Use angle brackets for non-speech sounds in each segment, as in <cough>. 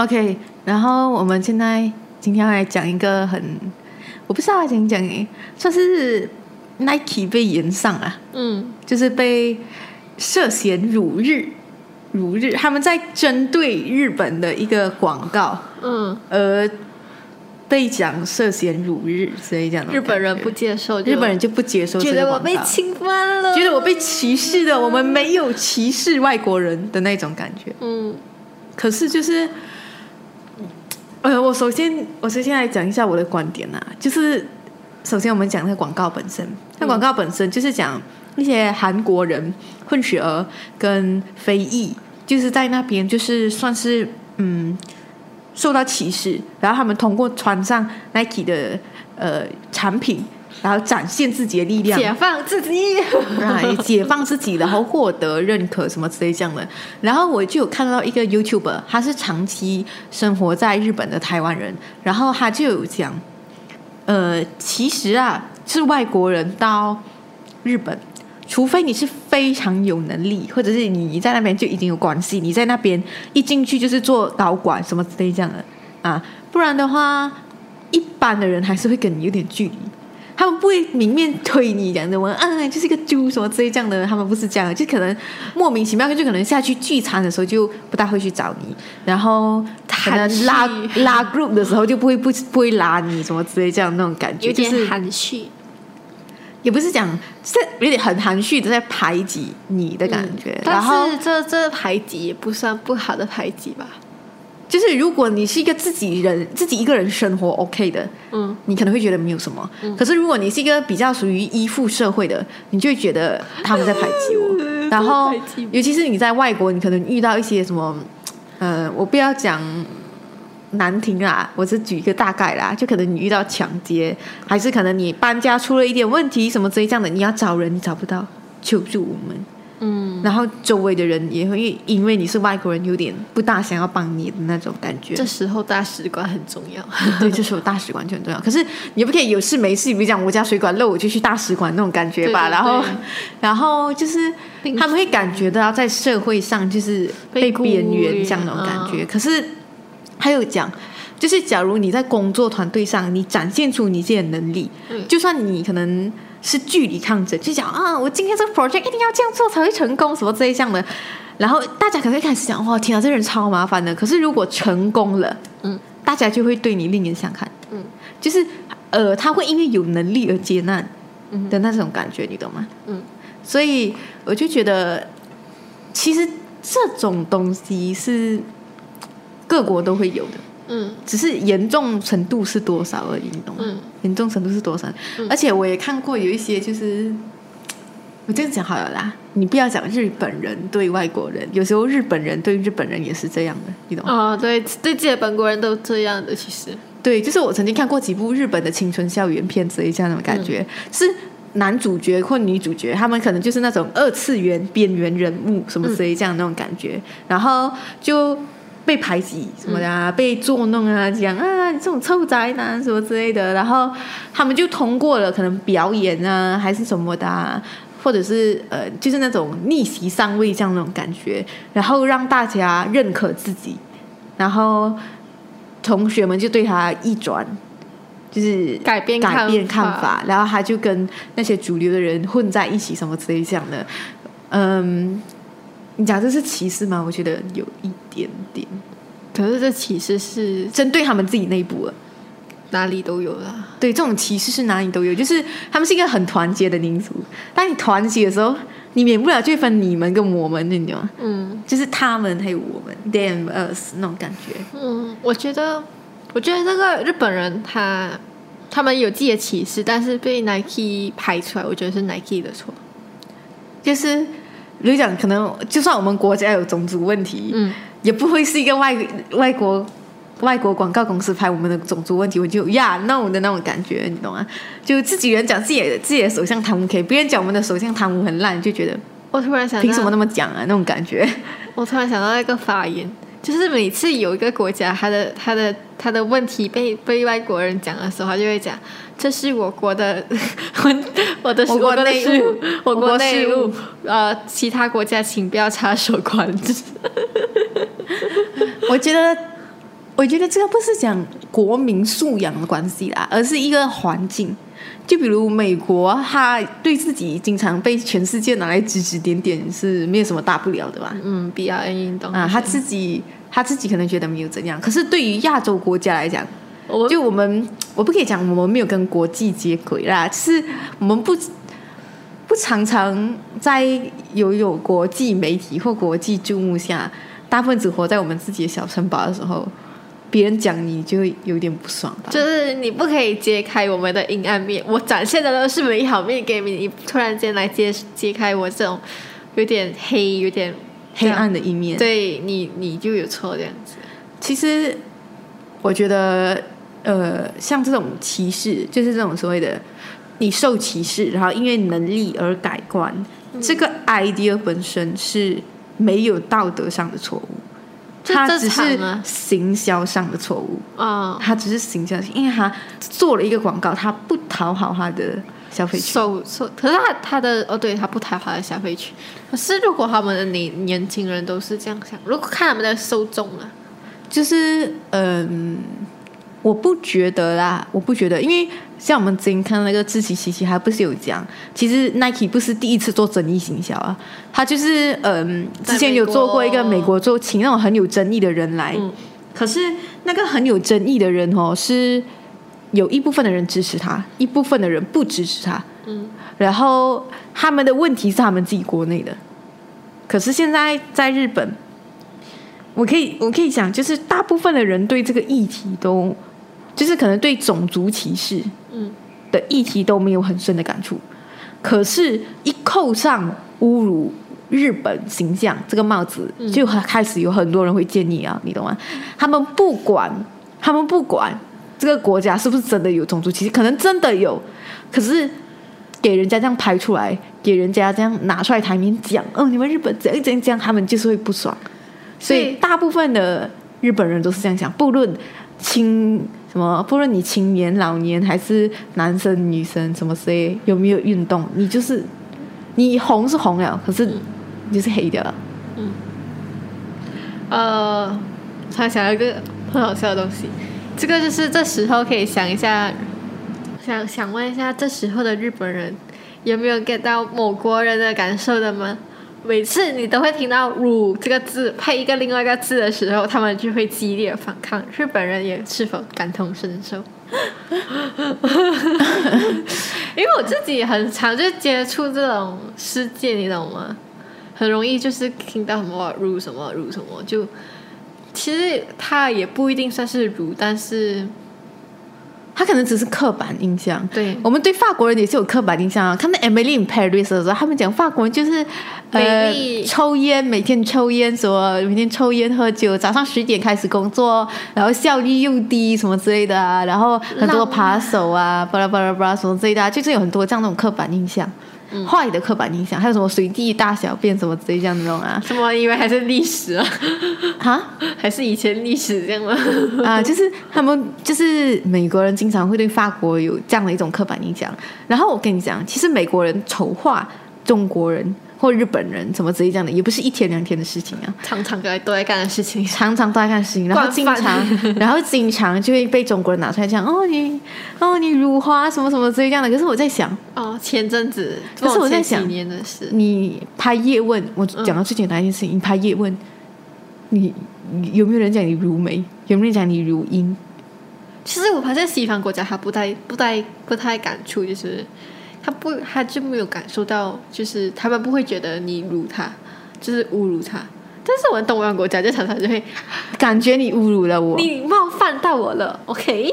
OK，然后我们现在今天要来讲一个很，我不知道要怎么讲诶，算是 Nike 被延上啊，嗯，就是被涉嫌辱日，辱日，他们在针对日本的一个广告，嗯，而被讲涉嫌辱日，所以讲日本人不接受，日本人就不接受觉得我被侵犯了，觉得我被歧视了，我们没有歧视外国人的那种感觉。嗯。可是就是，呃，我首先我首先来讲一下我的观点啊，就是首先我们讲那个广告本身，那广告本身就是讲那些韩国人混血儿跟非裔，就是在那边就是算是嗯受到歧视，然后他们通过穿上 Nike 的呃产品，然后展现自己的力量，解放自己，来解放自己，然后获得认可什么之类这样的。然后我就有看到一个 YouTuber，他是长期生活在日本的台湾人，然后他就有讲，呃，其实啊，是外国人到日本。除非你是非常有能力，或者是你在那边就已经有关系，你在那边一进去就是做导管什么之类这样的啊，不然的话，一般的人还是会跟你有点距离。他们不会明面推你讲的我啊，就是一个猪什么之类这样的，他们不是这样的，就可能莫名其妙，就可能下去聚餐的时候就不大会去找你，然后可能 <laughs> 拉拉 group 的时候就不会不不会拉你什么之类这样那种感觉，有点就是含蓄，也不是讲是有点很含蓄的在排挤你的感觉，然但后是这这排挤也不算不好的排挤吧？就是如果你是一个自己人自己一个人生活 OK 的，嗯，你可能会觉得没有什么。可是如果你是一个比较属于依附社会的，你就会觉得他们在排挤我。<laughs> 然后尤其是你在外国，你可能遇到一些什么，呃，我不要讲难听啦，我只举一个大概啦，就可能你遇到抢劫，还是可能你搬家出了一点问题什么之类这样的，你要找人你找不到，求助我们。嗯，然后周围的人也会因为你是外国人，有点不大想要帮你的那种感觉。这时候大使馆很重要。对，这时候大使馆就很重要。可是你不可以有事没事，比如讲我家水管漏，我就去大使馆那种感觉吧。对对然后，然后就是他们会感觉到在社会上就是被边缘立这样那种感觉。嗯可是还有讲，就是假如你在工作团队上，你展现出你自己的能力，嗯就算你可能是距离抗争，就讲啊，我今天这个 project 一定要这样做才会成功，什么这一项的。然后大家可能会开始讲，哇，天啊，这人超麻烦的。可是如果成功了，嗯，大家就会对你另眼相看，嗯，就是呃，他会因为有能力而接纳嗯的那种感觉，你懂吗？嗯，所以我就觉得，其实这种东西是各国都会有的，嗯只是严重程度是多少而已，你懂吗？嗯严重程度是多少？嗯而且我也看过有一些就是。我这样讲好了啦，你不要讲日本人对外国人，有时候日本人对日本人也是这样的，你懂吗？哦，对，对自己的本国人都这样的，其实，对，就是我曾经看过几部日本的青春校园片之类这样的感觉，是男主角或女主角，他们可能就是那种二次元边缘人物什么之类这样的那种感觉，然后就被排挤什么的啊，被作弄啊，讲啊你这种臭宅男什么之类的，然后他们就通过了可能表演啊还是什么的、啊。或者是呃，就是那种逆袭上位这样那种感觉，然后让大家认可自己，然后同学们就对他一转，就是改变改变看看法，然后他就跟那些主流的人混在一起，什么之类这样的。嗯，你讲这是歧视吗？我觉得有一点点可是这歧视是针对他们自己内部了。哪里都有啦。对，这种歧视是哪里都有，就是他们是一个很团结的民族。当你团结的时候，你免不了就会分你们跟我们，你懂吗？嗯就是他们还有我们，them us 那种感觉。嗯，我觉得，我觉得那个日本人他他们有自己的歧视，但是被 Nike 拍出来，我觉得是 Nike 的错。就是比如讲，可能就算我们国家有种族问题，嗯也不会是一个外外国外国广告公司拍我们的种族问题，我就呀 no 的那种感觉，你懂吗？就自己人讲自己的自己的首相贪污可以，别人讲我们的首相贪污很烂，就觉得我突然想，凭什么那么讲啊？那种感觉。我突然想到一个发言，就是每次有一个国家他的他的他的问题被被外国人讲的时候，他就会讲这是我国的 <laughs> 我的我国的内事务我国内务，呃，其他国家请不要插手管制。<laughs> 我觉得我觉得这个不是讲国民素养的关系啦，而是一个环境。就比如美国，他对自己经常被全世界拿来指指点点，是没有什么大不了的吧？嗯，，B R N 运动啊，他自己他自己可能觉得没有怎样，可是对于亚洲国家来讲，我就我们我不可以讲我们没有跟国际接轨啦，就是我们不不常常在有有国际媒体或国际注目下，大部分只活在我们自己的小城堡的时候。别人讲你就会有点不爽吧？就是你不可以揭开我们的阴暗面，我展现的都是美好面给你，你突然间来揭揭开我这种有点黑、有点黑暗的一面，对你你就有错这样子。其实我觉得，呃，像这种歧视，就是这种所谓的你受歧视，然后因为能力而改观，这个 idea 本身是没有道德上的错误。他只是行销上的错误。啊，他只是行销，因为他做了一个广告，他不讨好他的消费群。受受，可是他他的哦，对他不太好的消费群。可是如果他们的年年轻人都是这样想，如果看他们的受众啊，就是嗯。我不觉得啦，我不觉得，因为像我们之前看那个志奇奇奇，还不是有讲，其实 Nike 不是第一次做争议行销啊，他就是嗯，之前有做过一个美国做请那种很有争议的人来，可是那个很有争议的人哦，是有一部分的人支持他，一部分的人不支持他，嗯，然后他们的问题是他们自己国内的，可是现在在日本，我可以我可以讲，就是大部分的人对这个议题都。就是可能对种族歧视的议题都没有很深的感触，可是，一扣上侮辱日本形象这个帽子，就开始有很多人会建议啊，你懂吗？他们不管，他们不管这个国家是不是真的有种族歧视，可能真的有，可是给人家这样拍出来，给人家这样拿出来台面讲，哦，你们日本怎样怎样这样，他们就是会不爽。所以，大部分的日本人都是这样想，不论青。什么？不论你青年、老年，还是男生、女生，什么谁有没有运动？你就是你红是红了，可是你就是黑掉了。嗯。呃，突然想到一个很好笑的东西，这个就是这时候可以想一下，想想问一下，这时候的日本人有没有 get 到某国人的感受的吗？每次你都会听到“辱”这个字配一个另外一个字的时候，他们就会激烈反抗。日本人也是否感同身受？因为我自己很常就接触这种世界，你懂吗？很容易就是听到什么“辱”什么“辱”什么，就其实他也不一定算是“儒”，但是。他可能只是刻板印象。对，我们对法国人也是有刻板印象啊。看到 Emily in Paris 的时候，他们讲法国人就是呃抽烟，每天抽烟，什么每天抽烟喝酒，早上十点开始工作，然后效率又低，什么之类的啊。然后很多扒手啊，巴拉巴拉巴拉什么之类的，就是有很多这样那种刻板印象。坏的刻板印象，还有什么随地大小便什么之类这样那种啊？什么？以为还是历史啊？啊？还是以前历史这样吗？啊，就是他们就是美国人经常会对法国有这样的一种刻板印象。然后我跟你讲，其实美国人丑化中国人。或日本人怎么直接这样的，也不是一天两天的事情啊，常常都在都在干的事情，常常都在干的事情，然后经常，<laughs> 然后经常就会被中国人拿出来讲，哦你，哦你辱华什么什么之类这样的。可是我在想，哦前阵子，可是我在想，年的事，你拍叶问，我讲到最简单一件事情，你拍叶问，你有没有人讲你如眉？有没有人讲你如英？其实我发现西方国家他不太不太不太感触，就是。他不，他就没有感受到，就是他们不会觉得你辱他，就是侮辱他。但是我们东方国家就常常就会感觉你侮辱了我，你冒犯到我了。OK，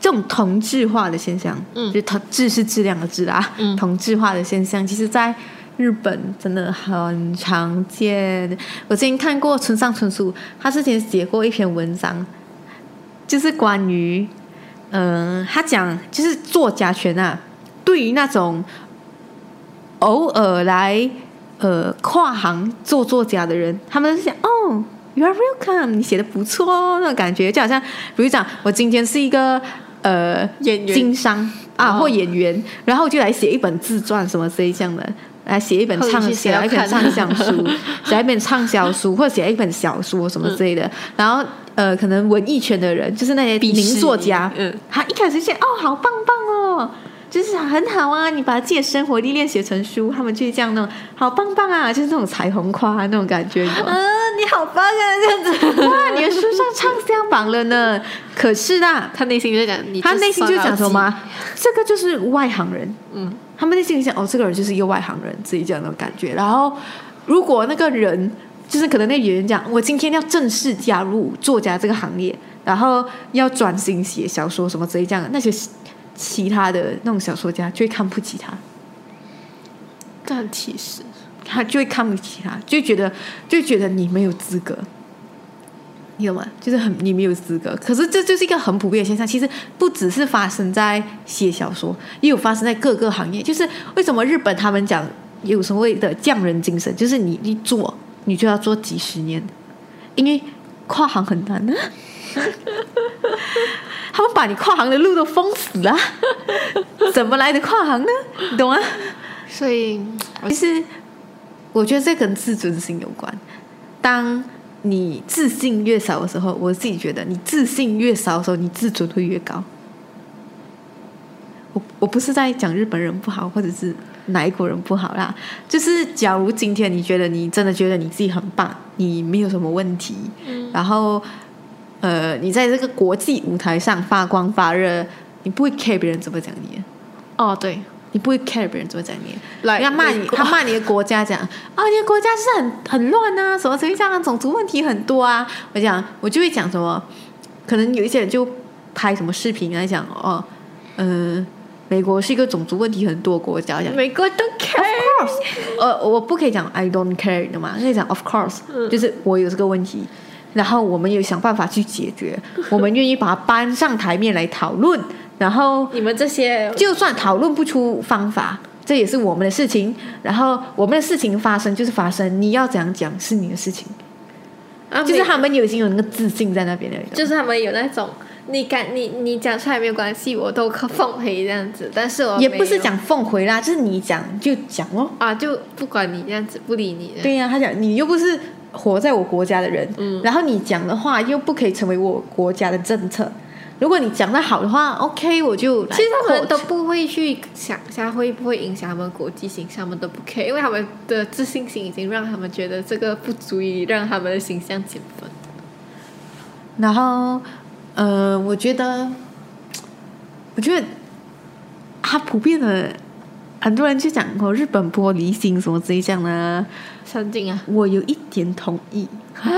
这种同质化的现象，嗯，就同质是质量的质啊，嗯，同质化的现象，其实在日本真的很常见。我之前看过村上春树，他之前写过一篇文章，就是关于，嗯，他讲就是作家权啊。对于那种偶尔来呃跨行做作家的人，他们是想哦，You are welcome，你写的不错哦那种感觉，就好像比如讲，我今天是一个呃演员。经商啊或演员，然后就来写一本自传什么这一项的，来写一本畅写 <laughs> 一本畅销书，写一本畅销书或者写一本小说什么之类的，然后。呃，可能文艺圈的人，就是那些名作家，嗯，他一开始写哦，好棒棒哦，就是很好啊，你把自己的生活历练写成书，他们就是这样那种好棒棒啊，就是那种彩虹夸那种感觉，你懂吗？啊，你好棒啊，这样子，哇，你的书上畅销榜了呢。可是啦，他内心就讲，你他内心就讲什么？这个就是外行人，嗯，他们内心里想，哦，这个人就是一个外行人，自己这样的感觉。然后，如果那个人就是可能那演员讲，我今天要正式加入作家这个行业，然后要转型写小说什么之类这样的，那些其他的那种小说家就会看不起他，但其实。他就会看不起他，就觉得就觉得你没有资格。你懂吗？就是很你没有资格，可是这就是一个很普遍的现象。其实不只是发生在写小说，也有发生在各个行业。就是为什么日本他们讲有所谓的匠人精神，就是你一做你就要做几十年，因为跨行很难啊。<laughs> 他们把你跨行的路都封死了，<laughs> 怎么来的跨行呢？你懂吗？所以，其实我觉得这跟自尊心有关。当你自信越少的时候，我自己觉得你自信越少的时候，你自尊会越高。我我不是在讲日本人不好，或者是哪一国人不好啦，就是假如今天你觉得你真的觉得你自己很棒，你没有什么问题，嗯然后呃，你在这个国际舞台上发光发热，你不会 care 别人怎么讲你，哦，对，你不会 care 别人怎么讲你。的。来要骂你，他骂你的国家讲啊，你的国家是很很乱啊，什么什么这样，种族问题很多啊。我讲，我就会讲什么，可能有一些人就拍什么视频来讲哦，嗯、美国是一个种族问题很多国家，讲。美国都 care，of course，呃，我不可以讲 I don't care 你懂吗？可以讲 Of course，、就是我有这个问题，然后我们有想办法去解决，<laughs> 我们愿意把它搬上台面来讨论，然后你们这些就算讨论不出方法，这也是我们的事情。然后我们的事情发生就是发生，你要怎样讲是你的事情。啊，就是他们有已经有那个自信在那边了，就是他们有那种，你敢你你讲出来没有关系，我都可奉陪这样子，但是我也不是讲奉回啦，就是你讲就讲哦。啊，就不管你这样子，不理你的。对呀、他讲你又不是活在我国家的人，嗯然后你讲的话又不可以成为我国家的政策。如果你讲的好的话，OK，我就来其实他们都不会去想一下会不会影响他们国际形象，他们都不 care，因为他们的自信心已经让他们觉得这个不足以让他们的形象减分。然后，呃，我觉得，<tsk> 我觉得，他普遍的很多人就讲哦，日本玻璃心什么之类这样的，神经啊？我有一点同意啊，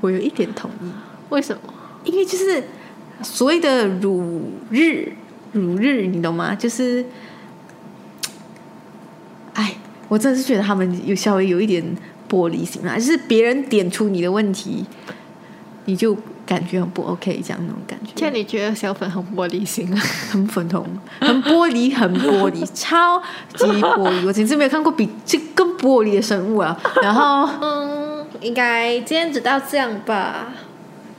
我有一点同意，为什么？因为就是所谓的辱日，辱日，你懂吗？就是，<tsk> 哎，我真的是觉得他们有稍微有一点玻璃心啊，就是别人点出你的问题，你就感觉很不 OK，这样那种感觉。现在你觉得小粉很玻璃心啊？很粉红，很玻璃，很玻璃，<laughs> 超级玻璃。我简直没有看过比这更玻璃的生物啊！然后嗯，应该今天只到这样吧，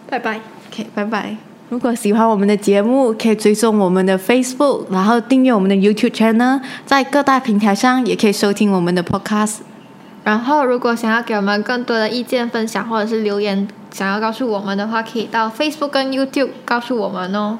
拜拜。，OK，拜拜。如果喜欢我们的节目，可以追踪我们的 Facebook，然后订阅我们的 YouTube channel，在各大平台上也可以收听我们的 Podcast。然后，如果想要给我们更多的意见分享，或者是留言，想要告诉我们的话，可以到 Facebook 跟 YouTube 告诉我们哦。